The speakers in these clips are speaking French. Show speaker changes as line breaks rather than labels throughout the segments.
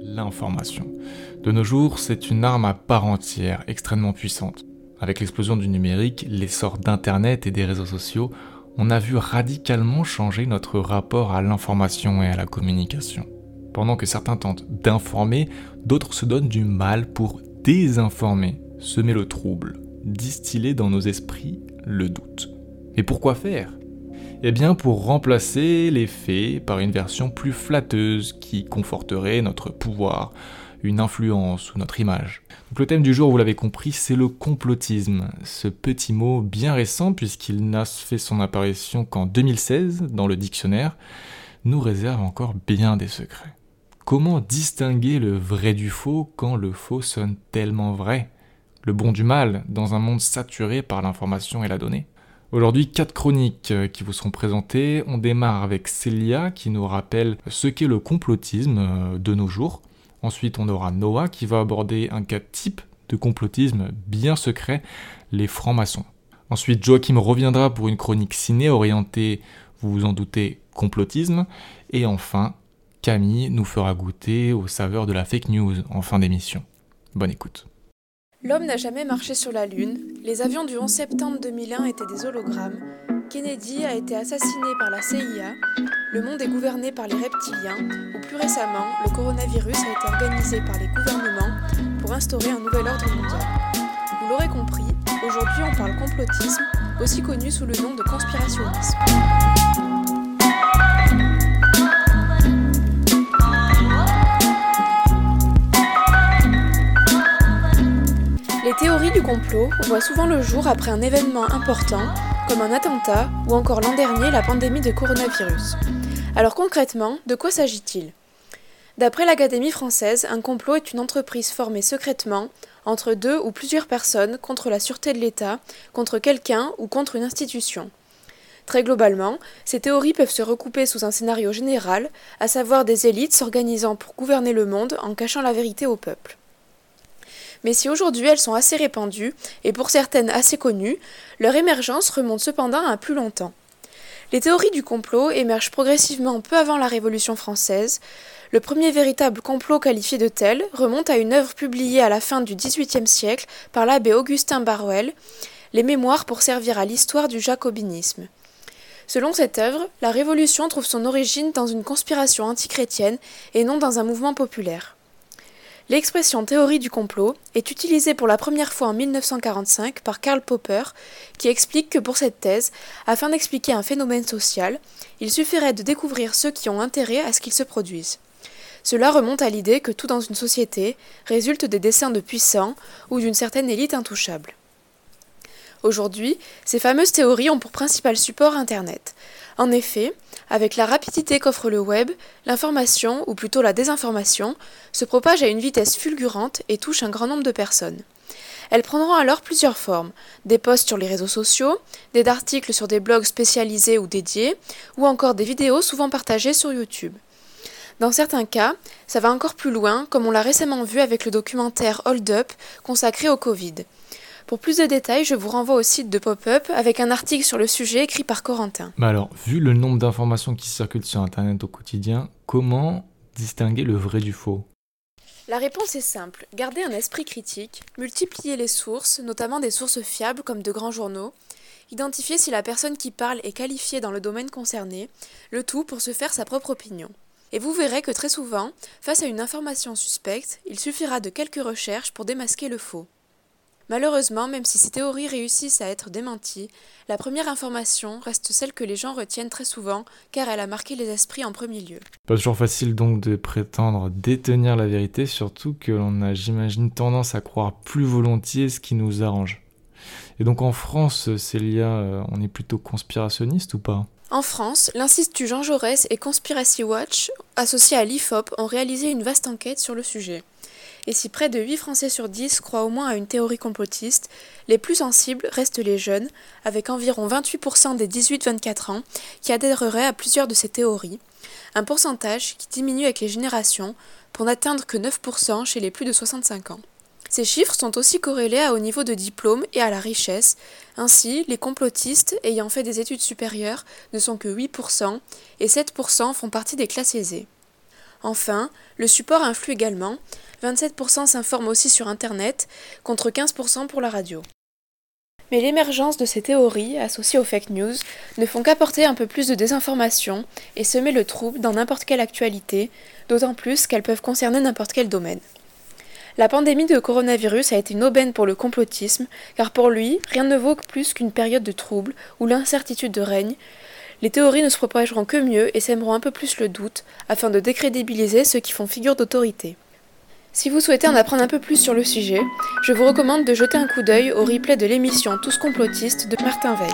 l'information. De nos jours, c'est une arme à part entière, extrêmement puissante. Avec l'explosion du numérique, l'essor d'Internet et des réseaux sociaux, on a vu radicalement changer notre rapport à l'information et à la communication. Pendant que certains tentent d'informer, d'autres se donnent du mal pour désinformer, semer le trouble, distiller dans nos esprits le doute. Et pourquoi faire? Eh bien pour remplacer les faits par une version plus flatteuse qui conforterait notre pouvoir, une influence ou notre image. Donc le thème du jour, vous l'avez compris, c'est le complotisme. Ce petit mot bien récent, puisqu'il n'a fait son apparition qu'en 2016 dans le dictionnaire, nous réserve encore bien des secrets. Comment distinguer le vrai du faux quand le faux sonne tellement vrai? Le bon du mal dans un monde saturé par l'information et la donnée? Aujourd'hui, quatre chroniques euh, qui vous seront présentées. On démarre avec Célia qui nous rappelle ce qu'est le complotisme euh, de nos jours. Ensuite, on aura Noah qui va aborder un cas type de complotisme bien secret, les francs-maçons. Ensuite, Joachim reviendra pour une chronique ciné orientée, vous vous en doutez, complotisme. Et enfin, Camille nous fera goûter aux saveurs de la fake news en fin d'émission. Bonne écoute.
L'homme n'a jamais marché sur la Lune, les avions du 11 septembre 2001 étaient des hologrammes, Kennedy a été assassiné par la CIA, le monde est gouverné par les reptiliens, ou plus récemment, le coronavirus a été organisé par les gouvernements pour instaurer un nouvel ordre mondial. Vous l'aurez compris, aujourd'hui on parle complotisme, aussi connu sous le nom de conspirationnisme. Les théories du complot voient souvent le jour après un événement important, comme un attentat ou encore l'an dernier la pandémie de coronavirus. Alors concrètement, de quoi s'agit-il? D'après l'Académie française, un complot est une entreprise formée secrètement entre deux ou plusieurs personnes contre la sûreté de l'État, contre quelqu'un ou contre une institution. Très globalement, ces théories peuvent se recouper sous un scénario général, à savoir des élites s'organisant pour gouverner le monde en cachant la vérité au peuple mais si aujourd'hui elles sont assez répandues, et pour certaines assez connues, leur émergence remonte cependant à plus longtemps. Les théories du complot émergent progressivement peu avant la Révolution française. Le premier véritable complot qualifié de tel remonte à une œuvre publiée à la fin du XVIIIe siècle par l'abbé Augustin Barruel, Les Mémoires pour servir à l'histoire du jacobinisme. Selon cette œuvre, la Révolution trouve son origine dans une conspiration antichrétienne et non dans un mouvement populaire. L'expression théorie du complot est utilisée pour la première fois en 1945 par Karl Popper, qui explique que pour cette thèse, afin d'expliquer un phénomène social, il suffirait de découvrir ceux qui ont intérêt à ce qu'il se produise. Cela remonte à l'idée que tout dans une société résulte des desseins de puissants ou d'une certaine élite intouchable. Aujourd'hui, ces fameuses théories ont pour principal support Internet. En effet, avec la rapidité qu'offre le web, l'information, ou plutôt la désinformation, se propage à une vitesse fulgurante et touche un grand nombre de personnes. Elles prendront alors plusieurs formes des posts sur les réseaux sociaux, des articles sur des blogs spécialisés ou dédiés, ou encore des vidéos souvent partagées sur YouTube. Dans certains cas, ça va encore plus loin, comme on l'a récemment vu avec le documentaire Hold Up consacré au Covid. Pour plus de détails, je vous renvoie au site de Pop-Up avec un article sur le sujet écrit par Corentin.
Mais alors, vu le nombre d'informations qui circulent sur Internet au quotidien, comment distinguer le vrai du faux?
La réponse est simple. Garder un esprit critique, multiplier les sources, notamment des sources fiables comme de grands journaux, identifier si la personne qui parle est qualifiée dans le domaine concerné, le tout pour se faire sa propre opinion. Et vous verrez que très souvent, face à une information suspecte, il suffira de quelques recherches pour démasquer le faux. Malheureusement, même si ces théories réussissent à être démenties, la première information reste celle que les gens retiennent très souvent, car elle a marqué les esprits en premier lieu.
Pas toujours facile donc de prétendre détenir la vérité, surtout que l'on a, j'imagine, tendance à croire plus volontiers ce qui nous arrange. Et donc en France, Célia, euh, on est plutôt conspirationniste ou pas?
En France, l'Institut Jean Jaurès et Conspiracy Watch, associés à l'IFOP, ont réalisé une vaste enquête sur le sujet. Et si près de 8 Français sur 10 croient au moins à une théorie complotiste, les plus sensibles restent les jeunes, avec environ 28% des 18-24 ans qui adhéreraient à plusieurs de ces théories, un pourcentage qui diminue avec les générations pour n'atteindre que 9% chez les plus de 65 ans. Ces chiffres sont aussi corrélés au niveau de diplôme et à la richesse. Ainsi, les complotistes ayant fait des études supérieures ne sont que 8% et 7% font partie des classes aisées. Enfin, le support influe également, 27% s'informent aussi sur Internet, contre 15% pour la radio. Mais l'émergence de ces théories, associées aux fake news, ne font qu'apporter un peu plus de désinformation et semer le trouble dans n'importe quelle actualité, d'autant plus qu'elles peuvent concerner n'importe quel domaine. La pandémie de coronavirus a été une aubaine pour le complotisme, car pour lui, rien ne vaut plus qu'une période de trouble où l'incertitude règne. Les théories ne se propageront que mieux et sèmeront un peu plus le doute, afin de décrédibiliser ceux qui font figure d'autorité. Si vous souhaitez en apprendre un peu plus sur le sujet, je vous recommande de jeter un coup d'œil au replay de l'émission Tous complotistes de Martin Veil.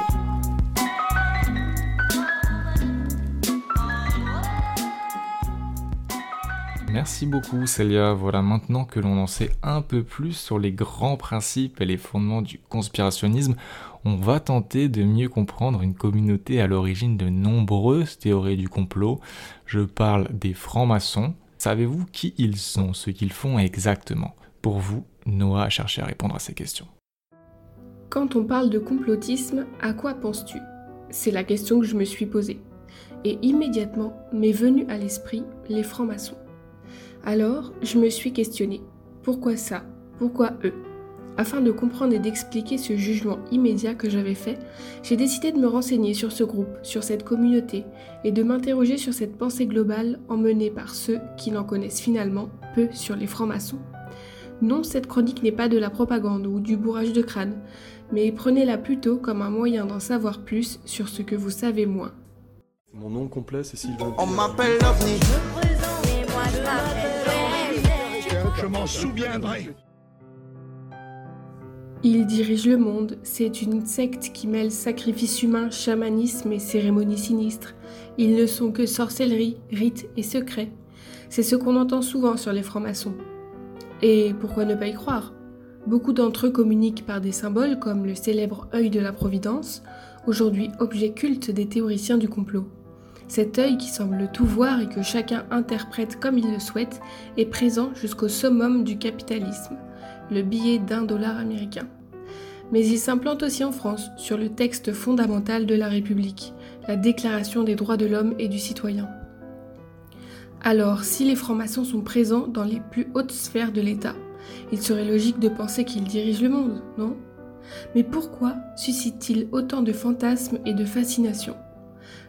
Merci beaucoup Célia. Voilà maintenant que l'on en sait un peu plus sur les grands principes et les fondements du conspirationnisme, on va tenter de mieux comprendre une communauté à l'origine de nombreuses théories du complot. Je parle des francs-maçons, Savez-vous qui ils sont, ce qu'ils font exactement? Pour vous, Noah a cherché à répondre à ces questions.
Quand on parle de complotisme, à quoi penses-tu? C'est la question que je me suis posée. Et immédiatement m'est venu à l'esprit les francs-maçons. Alors, je me suis questionnée. Pourquoi ça? Pourquoi eux? Afin de comprendre et d'expliquer ce jugement immédiat que j'avais fait, j'ai décidé de me renseigner sur ce groupe, sur cette communauté, et de m'interroger sur cette pensée globale emmenée par ceux qui n'en connaissent finalement peu sur les francs-maçons. Non, cette chronique n'est pas de la propagande ou du bourrage de crâne, mais prenez-la plutôt comme un moyen d'en savoir plus sur ce que vous savez moins.
Mon nom complet, c'est Sylvain.
On m'appelle.
Je m'en souviendrai.
Ils dirigent le monde, c'est une secte qui mêle sacrifice humain, chamanisme et cérémonies sinistres. Ils ne sont que sorcellerie, rites et secrets. C'est ce qu'on entend souvent sur les francs-maçons. Et pourquoi ne pas y croire? Beaucoup d'entre eux communiquent par des symboles comme le célèbre œil de la Providence, aujourd'hui objet culte des théoriciens du complot. Cet œil qui semble tout voir et que chacun interprète comme il le souhaite est présent jusqu'au summum du capitalisme le billet d'un dollar américain. Mais il s'implante aussi en France sur le texte fondamental de la République, la Déclaration des droits de l'homme et du citoyen. Alors, si les francs-maçons sont présents dans les plus hautes sphères de l'État, il serait logique de penser qu'ils dirigent le monde, non? Mais pourquoi suscitent-ils autant de fantasmes et de fascination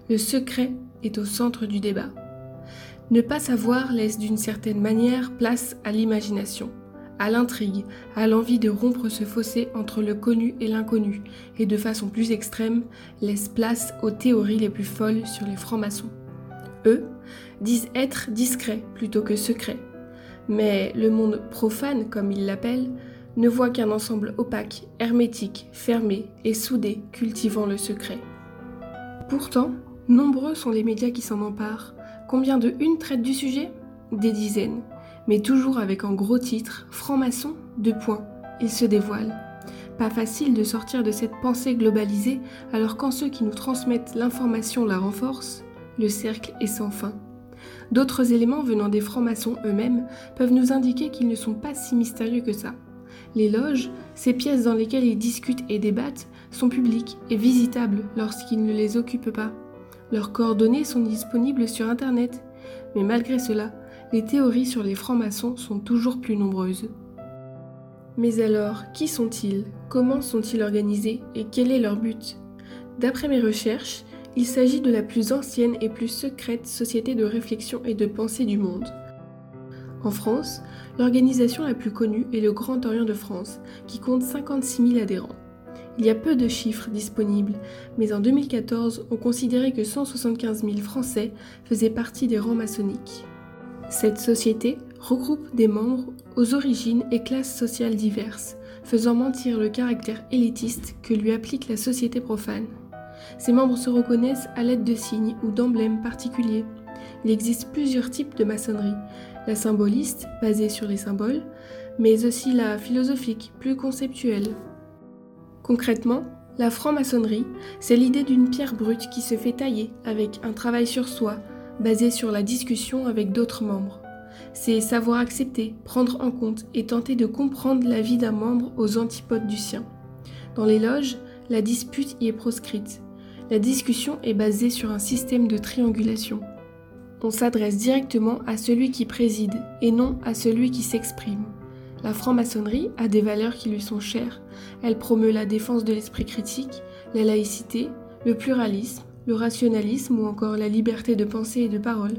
Le secret est au centre du débat. Ne pas savoir laisse d'une certaine manière place à l'imagination à l'intrigue, à l'envie de rompre ce fossé entre le connu et l'inconnu, et de façon plus extrême, laisse place aux théories les plus folles sur les francs-maçons. Eux disent être discrets plutôt que secrets. Mais le monde profane, comme ils l'appellent, ne voit qu'un ensemble opaque, hermétique, fermé et soudé cultivant le secret. Pourtant, nombreux sont les médias qui s'en emparent. Combien de une traitent du sujet? Des dizaines mais toujours avec en gros titre Franc-maçon, deux points, il se dévoile. Pas facile de sortir de cette pensée globalisée alors quand ceux qui nous transmettent l'information la renforcent, le cercle est sans fin. D'autres éléments venant des francs-maçons eux-mêmes peuvent nous indiquer qu'ils ne sont pas si mystérieux que ça. Les loges, ces pièces dans lesquelles ils discutent et débattent, sont publiques et visitables lorsqu'ils ne les occupent pas. Leurs coordonnées sont disponibles sur Internet. Mais malgré cela, les théories sur les francs-maçons sont toujours plus nombreuses. Mais alors, qui sont-ils? Comment sont-ils organisés? Et quel est leur but? D'après mes recherches, il s'agit de la plus ancienne et plus secrète société de réflexion et de pensée du monde. En France, l'organisation la plus connue est le Grand Orient de France, qui compte 56 000 adhérents. Il y a peu de chiffres disponibles, mais en 2014, on considérait que 175 000 Français faisaient partie des rangs maçonniques. Cette société regroupe des membres aux origines et classes sociales diverses, faisant mentir le caractère élitiste que lui applique la société profane. Ces membres se reconnaissent à l'aide de signes ou d'emblèmes particuliers. Il existe plusieurs types de maçonnerie, la symboliste, basée sur les symboles, mais aussi la philosophique, plus conceptuelle. Concrètement, la franc-maçonnerie, c'est l'idée d'une pierre brute qui se fait tailler avec un travail sur soi, basé sur la discussion avec d'autres membres. C'est savoir accepter, prendre en compte et tenter de comprendre la vie d'un membre aux antipodes du sien. Dans les loges, la dispute y est proscrite. La discussion est basée sur un système de triangulation. On s'adresse directement à celui qui préside et non à celui qui s'exprime. La franc-maçonnerie a des valeurs qui lui sont chères. Elle promeut la défense de l'esprit critique, la laïcité, le pluralisme, le rationalisme ou encore la liberté de pensée et de parole.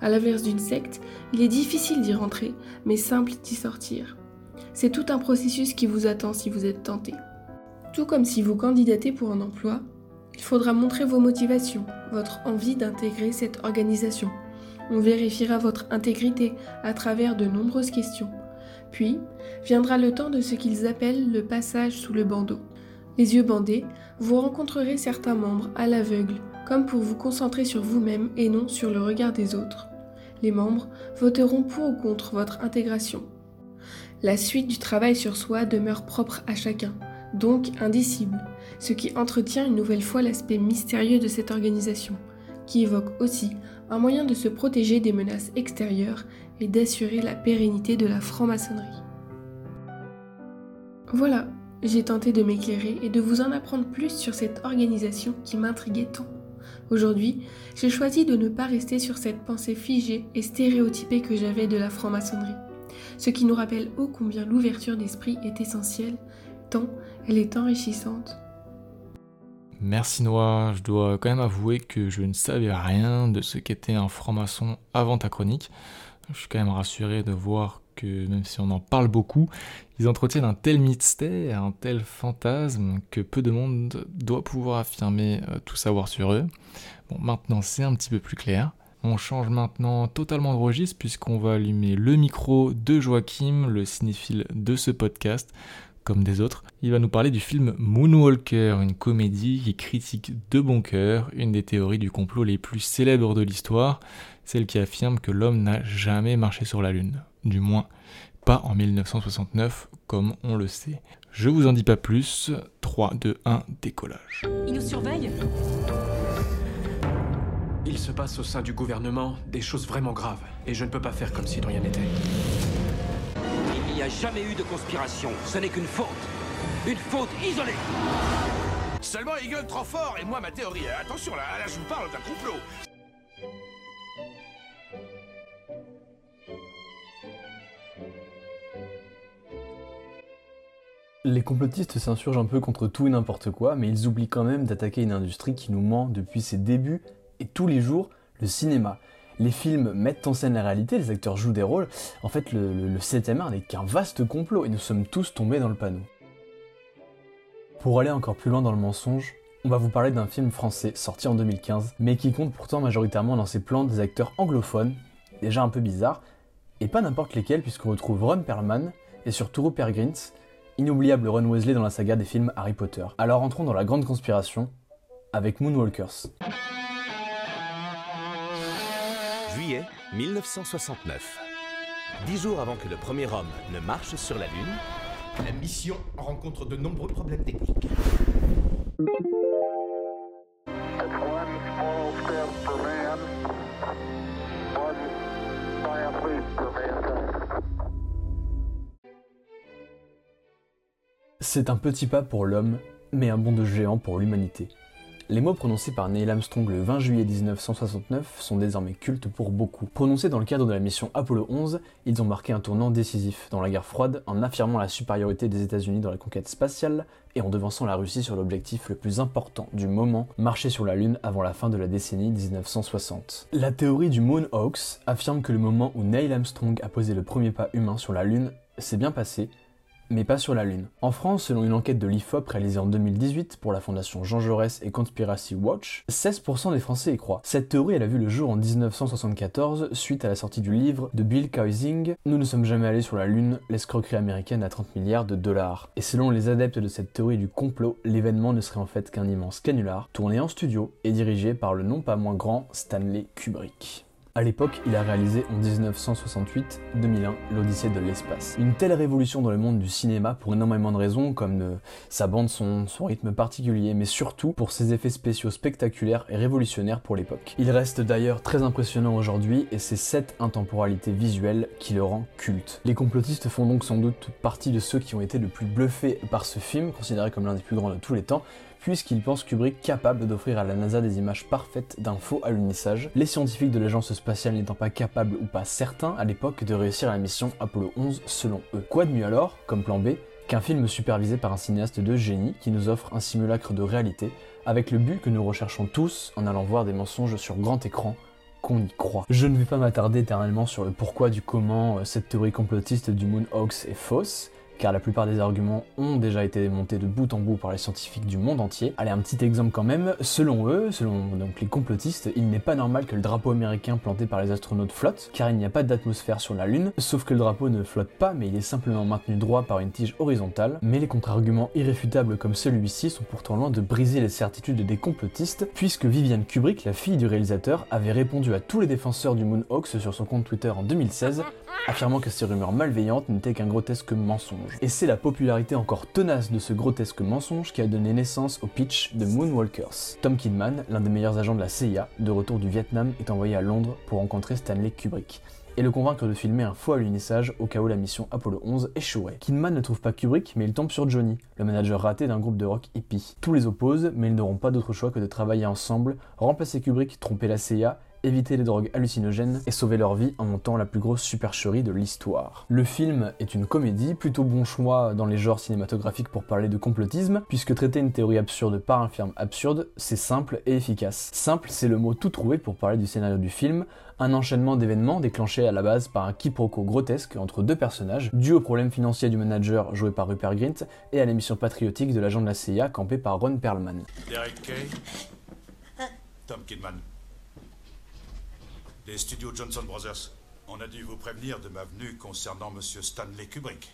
À l'inverse d'une secte, il est difficile d'y rentrer, mais simple d'y sortir. C'est tout un processus qui vous attend si vous êtes tenté. Tout comme si vous candidatez pour un emploi, il faudra montrer vos motivations, votre envie d'intégrer cette organisation. On vérifiera votre intégrité à travers de nombreuses questions. Puis, viendra le temps de ce qu'ils appellent le passage sous le bandeau. Les yeux bandés, vous rencontrerez certains membres à l'aveugle, comme pour vous concentrer sur vous-même et non sur le regard des autres. Les membres voteront pour ou contre votre intégration. La suite du travail sur soi demeure propre à chacun, donc indicible, ce qui entretient une nouvelle fois l'aspect mystérieux de cette organisation, qui évoque aussi un moyen de se protéger des menaces extérieures et d'assurer la pérennité de la franc-maçonnerie. Voilà, j'ai tenté de m'éclairer et de vous en apprendre plus sur cette organisation qui m'intriguait tant. Aujourd'hui, j'ai choisi de ne pas rester sur cette pensée figée et stéréotypée que j'avais de la franc-maçonnerie, ce qui nous rappelle ô combien l'ouverture d'esprit est essentielle, tant elle est enrichissante.
Merci Noah, je dois quand même avouer que je ne savais rien de ce qu'était un franc-maçon avant ta chronique. Je suis quand même rassuré de voir même si on en parle beaucoup, ils entretiennent un tel mystère, un tel fantasme que peu de monde doit pouvoir affirmer euh, tout savoir sur eux. Bon, maintenant c'est un petit peu plus clair. On change maintenant totalement de registre puisqu'on va allumer le micro de Joachim, le cinéphile de ce podcast, comme des autres. Il va nous parler du film Moonwalker, une comédie qui critique de bon cœur une des théories du complot les plus célèbres de l'histoire, celle qui affirme que l'homme n'a jamais marché sur la Lune. Du moins, pas en 1969, comme on le sait. Je vous en dis pas plus. 3, 2, 1, décollage.
Il nous surveille
Il se passe au sein du gouvernement des choses vraiment graves, et je ne peux pas faire comme si de rien n'était.
Il n'y a jamais eu de conspiration, ce n'est qu'une faute. Une faute isolée
Seulement il gueule trop fort et moi ma théorie. Attention là, là je vous parle d'un complot.
Les complotistes s'insurgent un peu contre tout et n'importe quoi, mais ils oublient quand même d'attaquer une industrie qui nous ment depuis ses débuts et tous les jours, le cinéma. Les films mettent en scène la réalité, les acteurs jouent des rôles. En fait, le, le, le 7ème art n'est qu'un vaste complot et nous sommes tous tombés dans le panneau. Pour aller encore plus loin dans le mensonge, on va vous parler d'un film français sorti en 2015, mais qui compte pourtant majoritairement dans ses plans des acteurs anglophones, déjà un peu bizarre, et pas n'importe lesquels puisqu'on retrouve Ron Perlman et surtout Rupert Grint, inoubliable Ron Weasley dans la saga des films Harry Potter. Alors entrons dans la grande conspiration avec Moonwalkers.
Juillet 1969. Dix jours avant que le premier homme ne marche sur la Lune,
La mission rencontre de nombreux problèmes techniques.
C'est un petit pas pour l'homme, mais un bond de géant pour l'humanité. Les mots prononcés par Neil Armstrong le 20 juillet 1969 sont désormais cultes pour beaucoup. Prononcés dans le cadre de la mission Apollo 11, ils ont marqué un tournant décisif dans la guerre froide en affirmant la supériorité des États-Unis dans la conquête spatiale et en devançant la Russie sur l'objectif le plus important du moment, marcher sur la Lune avant la fin de la décennie 1960. La théorie du Moon Hoax affirme que le moment où Neil Armstrong a posé le premier pas humain sur la Lune s'est bien passé, mais pas sur la Lune. En France, selon une enquête de l'IFOP réalisée en 2018 pour la fondation Jean Jaurès et Conspiracy Watch, 16% des Français y croient. Cette théorie, elle a vu le jour en 1974 suite à la sortie du livre de Bill Kaysing Nous ne sommes jamais allés sur la Lune, l'escroquerie américaine à 30 milliards de dollars. Et selon les adeptes de cette théorie du complot, l'événement ne serait en fait qu'un immense canular, tourné en studio et dirigé par le non pas moins grand Stanley Kubrick. À l'époque, il a réalisé en 1968-2001 l'Odyssée de l'espace. Une telle révolution dans le monde du cinéma pour énormément de raisons, comme de sa bande son, son rythme particulier, mais surtout pour ses effets spéciaux spectaculaires et révolutionnaires pour l'époque. Il reste d'ailleurs très impressionnant aujourd'hui et c'est cette intemporalité visuelle qui le rend culte. Les complotistes font donc sans doute partie de ceux qui ont été le plus bluffés par ce film, considéré comme l'un des plus grands de tous les temps, puisqu'il pense Kubrick capable d'offrir à la NASA des images parfaites d'un faux alunissage, les scientifiques de l'agence spatiale n'étant pas capables ou pas certains à l'époque de réussir la mission Apollo 11 selon eux. Quoi de mieux alors, comme plan B, qu'un film supervisé par un cinéaste de génie qui nous offre un simulacre de réalité, avec le but que nous recherchons tous en allant voir des mensonges sur grand écran qu'on y croit. Je ne vais pas m'attarder éternellement sur le pourquoi du comment euh, cette théorie complotiste du Moon Hoax est fausse, car la plupart des arguments ont déjà été démontés de bout en bout par les scientifiques du monde entier. Allez, un petit exemple quand même. Selon eux, selon les complotistes, il n'est pas normal que le drapeau américain planté par les astronautes flotte, car il n'y a pas d'atmosphère sur la Lune, sauf que le drapeau ne flotte pas, mais il est simplement maintenu droit par une tige horizontale. Mais les contre-arguments irréfutables comme celui-ci sont pourtant loin de briser les certitudes des complotistes, puisque Viviane Kubrick, la fille du réalisateur, avait répondu à tous les défenseurs du Moon Hoax sur son compte Twitter en 2016, affirmant que ces rumeurs malveillantes n'étaient qu'un grotesque mensonge. Et c'est la popularité encore tenace de ce grotesque mensonge qui a donné naissance au pitch de Moonwalkers. Tom Kidman, l'un des meilleurs agents de la CIA, de retour du Vietnam, est envoyé à Londres pour rencontrer Stanley Kubrick et le convaincre de filmer un faux alunissage au cas où la mission Apollo 11 échouerait. Kidman ne trouve pas Kubrick, mais il tombe sur Johnny, le manager raté d'un groupe de rock hippie. Tous les opposent, mais ils n'auront pas d'autre choix que de travailler ensemble, remplacer Kubrick, tromper la CIA éviter les drogues hallucinogènes et sauver leur vie en montant la plus grosse supercherie de l'histoire. Le film est une comédie, plutôt bon choix dans les genres cinématographiques pour parler de complotisme, puisque traiter une théorie absurde par un film absurde, c'est simple et efficace. Simple, c'est le mot tout trouvé pour parler du scénario du film, un enchaînement d'événements déclenchés à la base par un quiproquo grotesque entre deux personnages, dû au problème financier du manager joué par Rupert Grint et à l'émission patriotique de l'agent de la CIA campé par Ron Perlman.
Derek Kay, Tom Kidman. Les studios Johnson Brothers. On a dû vous prévenir de ma venue concernant Monsieur Stanley Kubrick.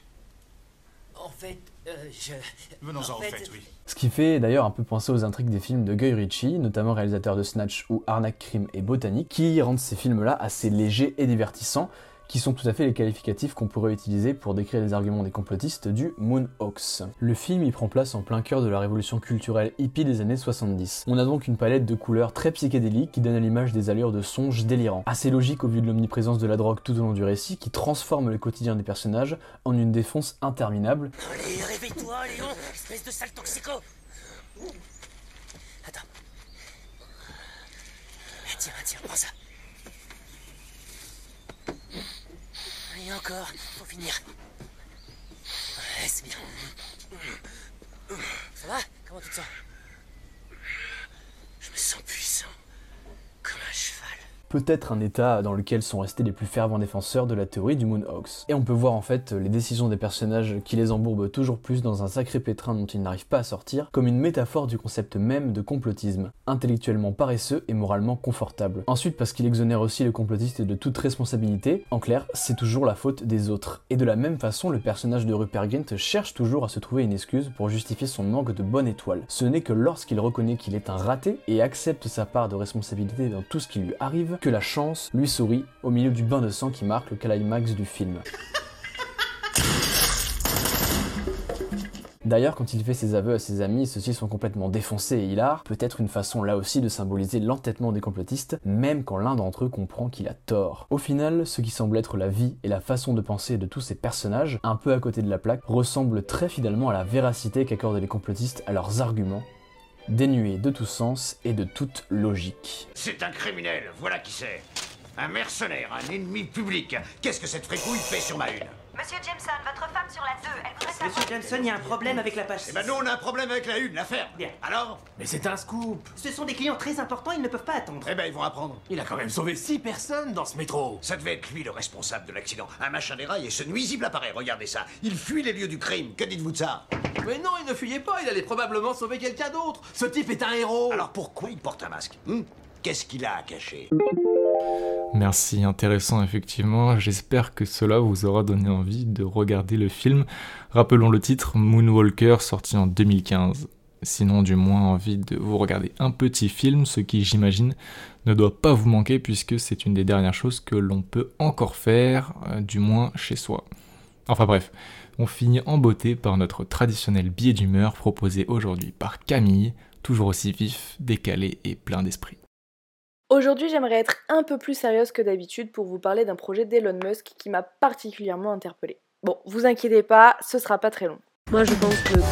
En fait, euh, je...
Venons-en
en
au fait, oui.
Ce qui fait d'ailleurs un peu penser aux intrigues des films de Guy Ritchie, notamment réalisateur de Snatch ou Arnaque, Crime et Botanique, qui rendent ces films-là assez légers et divertissants, qui sont tout à fait les qualificatifs qu'on pourrait utiliser pour décrire les arguments des complotistes du Moon Hoax. Le film y prend place en plein cœur de la révolution culturelle hippie des années 70. On a donc une palette de couleurs très psychédéliques qui donne à l'image des allures de songes délirants. Assez logique au vu de l'omniprésence de la drogue tout au long du récit qui transforme le quotidien des personnages en une défonce interminable.
Allez, réveille-toi, Léon, espèce de sale toxico Attends. Et encore, faut finir. Ouais, c'est bien. Ça va? Comment tu te sens? Je me sens puissant. Comme un cheval.
Peut-être un état dans lequel sont restés les plus fervents défenseurs de la théorie du Moon Hoax. Et on peut voir en fait les décisions des personnages qui les embourbent toujours plus dans un sacré pétrin dont ils n'arrivent pas à sortir, comme une métaphore du concept même de complotisme, intellectuellement paresseux et moralement confortable. Ensuite parce qu'il exonère aussi le complotiste de toute responsabilité, en clair, c'est toujours la faute des autres. Et de la même façon, le personnage de Rupert Grint cherche toujours à se trouver une excuse pour justifier son manque de bonne étoile. Ce n'est que lorsqu'il reconnaît qu'il est un raté et accepte sa part de responsabilité dans tout ce qui lui arrive, que la chance lui sourit au milieu du bain de sang qui marque le climax du film. D'ailleurs, quand il fait ses aveux à ses amis, ceux-ci sont complètement défoncés et hilares, peut-être une façon là aussi de symboliser l'entêtement des complotistes, même quand l'un d'entre eux comprend qu'il a tort. Au final, ce qui semble être la vie et la façon de penser de tous ces personnages, un peu à côté de la plaque, ressemble très fidèlement à la véracité qu'accordent les complotistes à leurs arguments, dénués de tout sens et de toute logique.
C'est un criminel, voilà qui c'est. Un mercenaire, un ennemi public. Qu'est-ce que cette fricouille fait sur ma une?
Monsieur Jameson, votre femme sur la 2, elle voudrait savoir...
Monsieur Jameson, il y a un problème avec la page
Eh ben nous, on a un problème avec la une, l'affaire.
Bien.
Alors
Mais c'est un scoop
Ce sont des clients très importants, ils ne peuvent pas attendre.
Eh ben ils vont apprendre.
Il a quand même sauvé six personnes dans ce métro
Ça devait être lui le responsable de l'accident. Un machin déraille et ce nuisible appareil, regardez ça. Il fuit les lieux du crime. Que dites-vous de ça?
Mais non, il ne fuyait pas, il allait probablement sauver quelqu'un d'autre Ce type est un héros
Alors pourquoi il porte un masque? Hmm? Qu'est-ce qu'il a à cacher?
Merci, intéressant effectivement. J'espère que cela vous aura donné envie de regarder le film. Rappelons le titre Moonwalker sorti en 2015. Sinon, du moins envie de vous regarder un petit film, ce qui, j'imagine, ne doit pas vous manquer puisque c'est une des dernières choses que l'on peut encore faire, euh, du moins chez soi. Enfin bref, on finit en beauté par notre traditionnel billet d'humeur proposé aujourd'hui par Camille, toujours aussi vif, décalé et plein d'esprit.
Aujourd'hui, j'aimerais être un peu plus sérieuse que d'habitude pour vous parler d'un projet d'Elon Musk qui m'a particulièrement interpellée. Bon, vous inquiétez pas, ce sera pas très long. Moi, je pense que
non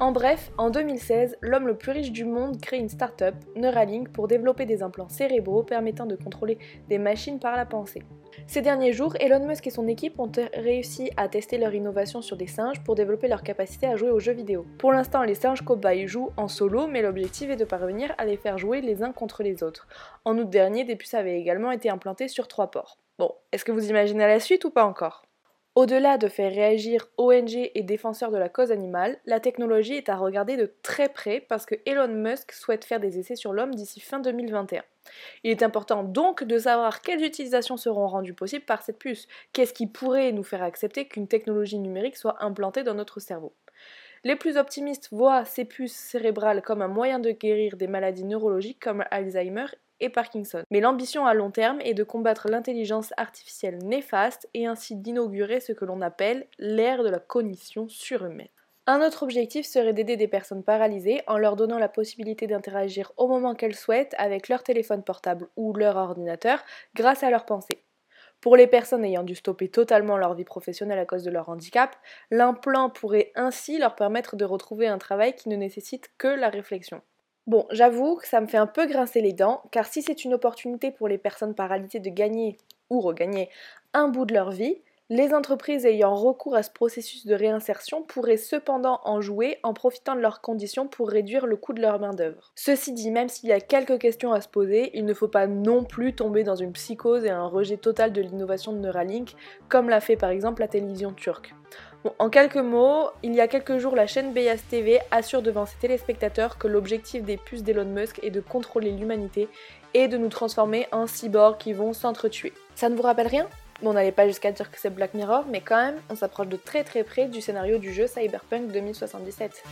En bref, en 2016, l'homme le plus riche du monde crée une start-up, Neuralink, pour développer des implants cérébraux permettant de contrôler des machines par la pensée. Ces derniers jours, Elon Musk et son équipe ont réussi à tester leur innovation sur des singes pour développer leur capacité à jouer aux jeux vidéo. Pour l'instant, les singes cobayes jouent en solo, mais l'objectif est de parvenir à les faire jouer les uns contre les autres. En août dernier, des puces avaient également été implantées sur trois ports. Bon, est-ce que vous imaginez la suite ou pas encore? Au-delà de faire réagir ONG et défenseurs de la cause animale, la technologie est à regarder de très près parce que Elon Musk souhaite faire des essais sur l'homme d'ici fin 2021. Il est important donc de savoir quelles utilisations seront rendues possibles par cette puce. Qu'est-ce qui pourrait nous faire accepter qu'une technologie numérique soit implantée dans notre cerveau? Les plus optimistes voient ces puces cérébrales comme un moyen de guérir des maladies neurologiques comme Alzheimer Parkinson. Mais l'ambition à long terme est de combattre l'intelligence artificielle néfaste et ainsi d'inaugurer ce que l'on appelle l'ère de la cognition surhumaine. Un autre objectif serait d'aider des personnes paralysées en leur donnant la possibilité d'interagir au moment qu'elles souhaitent avec leur téléphone portable ou leur ordinateur grâce à leur pensée. Pour les personnes ayant dû stopper totalement leur vie professionnelle à cause de leur handicap, l'implant pourrait ainsi leur permettre de retrouver un travail qui ne nécessite que la réflexion. Bon, j'avoue que ça me fait un peu grincer les dents, car si c'est une opportunité pour les personnes paralysées de gagner ou regagner un bout de leur vie, les entreprises ayant recours à ce processus de réinsertion pourraient cependant en jouer en profitant de leurs conditions pour réduire le coût de leur main-d'œuvre. Ceci dit, même s'il y a quelques questions à se poser, il ne faut pas non plus tomber dans une psychose et un rejet total de l'innovation de Neuralink, comme l'a fait par exemple la télévision turque en quelques mots, il y a quelques jours, la chaîne Beyaz TV assure devant ses téléspectateurs que l'objectif des puces d'Elon Musk est de contrôler l'humanité et de nous transformer en cyborgs qui vont s'entretuer. Ça ne vous rappelle rien? Bon, on n'allait pas jusqu'à dire que c'est Black Mirror, mais quand même, on s'approche de très très près du scénario du jeu Cyberpunk 2077.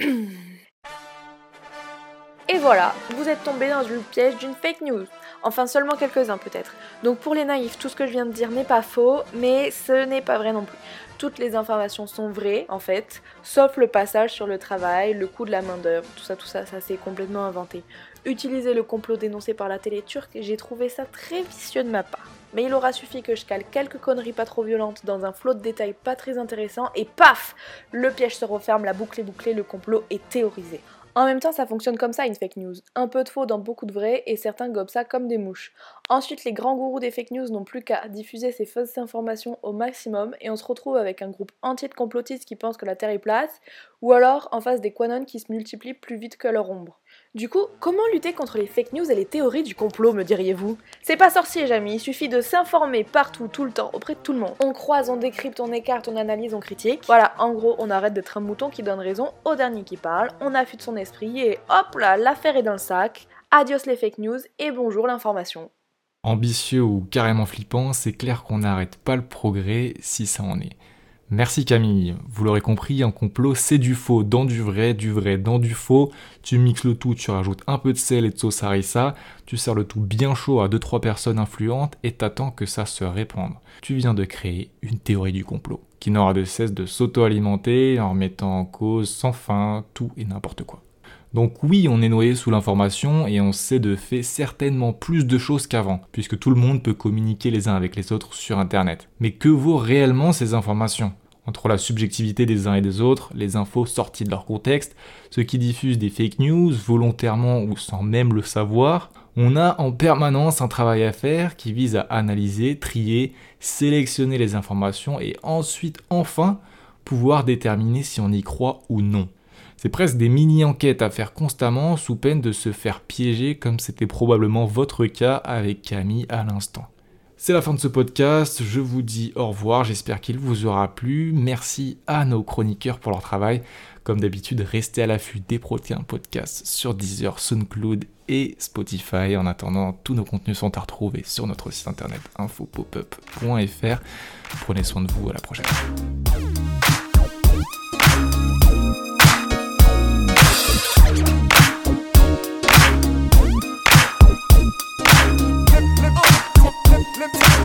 Et voilà, vous êtes tombé dans le piège d'une fake news. Enfin, seulement quelques-uns peut-être. Donc pour les naïfs, tout ce que je viens de dire n'est pas faux, mais ce n'est pas vrai non plus. Toutes les informations sont vraies, en fait, sauf le passage sur le travail, le coût de la main-d'œuvre, tout ça, tout ça, ça c'est complètement inventé. Utiliser le complot dénoncé par la télé turque, j'ai trouvé ça très vicieux de ma part. Mais il aura suffi que je cale quelques conneries pas trop violentes dans un flot de détails pas très intéressant et paf Le piège se referme, la boucle est bouclée, le complot est théorisé. En même temps, ça fonctionne comme ça une fake news. Un peu de faux dans beaucoup de vrai et certains gobent ça comme des mouches. Ensuite, les grands gourous des fake news n'ont plus qu'à diffuser ces fausses informations au maximum et on se retrouve avec un groupe entier de complotistes qui pensent que la Terre est plate ou alors en face des quanons qui se multiplient plus vite que leur ombre. Du coup, comment lutter contre les fake news et les théories du complot, me diriez-vous? C'est pas sorcier, Jamie, il suffit de s'informer partout, tout le temps, auprès de tout le monde. On croise, on décrypte, on écarte, on analyse, on critique. Voilà, en gros, on arrête d'être un mouton qui donne raison au dernier qui parle, on affûte son esprit et hop là, l'affaire est dans le sac. Adios les fake news et bonjour l'information.
Ambitieux ou carrément flippant, c'est clair qu'on n'arrête pas le progrès si ça en est. Merci Camille. Vous l'aurez compris, un complot c'est du faux dans du vrai, du vrai dans du faux. Tu mixes le tout, tu rajoutes un peu de sel et de sauce harissa, tu sers le tout bien chaud à 2-3 personnes influentes et t'attends que ça se répande. Tu viens de créer une théorie du complot qui n'aura de cesse de s'auto-alimenter en remettant en cause sans fin tout et n'importe quoi. Donc oui, on est noyé sous l'information et on sait de fait certainement plus de choses qu'avant, puisque tout le monde peut communiquer les uns avec les autres sur Internet. Mais que vaut réellement ces informations? Entre la subjectivité des uns et des autres, les infos sorties de leur contexte, ceux qui diffusent des fake news volontairement ou sans même le savoir, on a en permanence un travail à faire qui vise à analyser, trier, sélectionner les informations et ensuite enfin pouvoir déterminer si on y croit ou non. C'est presque des mini-enquêtes à faire constamment sous peine de se faire piéger comme c'était probablement votre cas avec Camille à l'instant. C'est la fin de ce podcast, je vous dis au revoir, j'espère qu'il vous aura plu. Merci à nos chroniqueurs pour leur travail. Comme d'habitude, restez à l'affût des protéins podcasts sur Deezer, SoundCloud et Spotify. En attendant, tous nos contenus sont à retrouver sur notre site internet infopopup.fr. Prenez soin de vous, à la prochaine.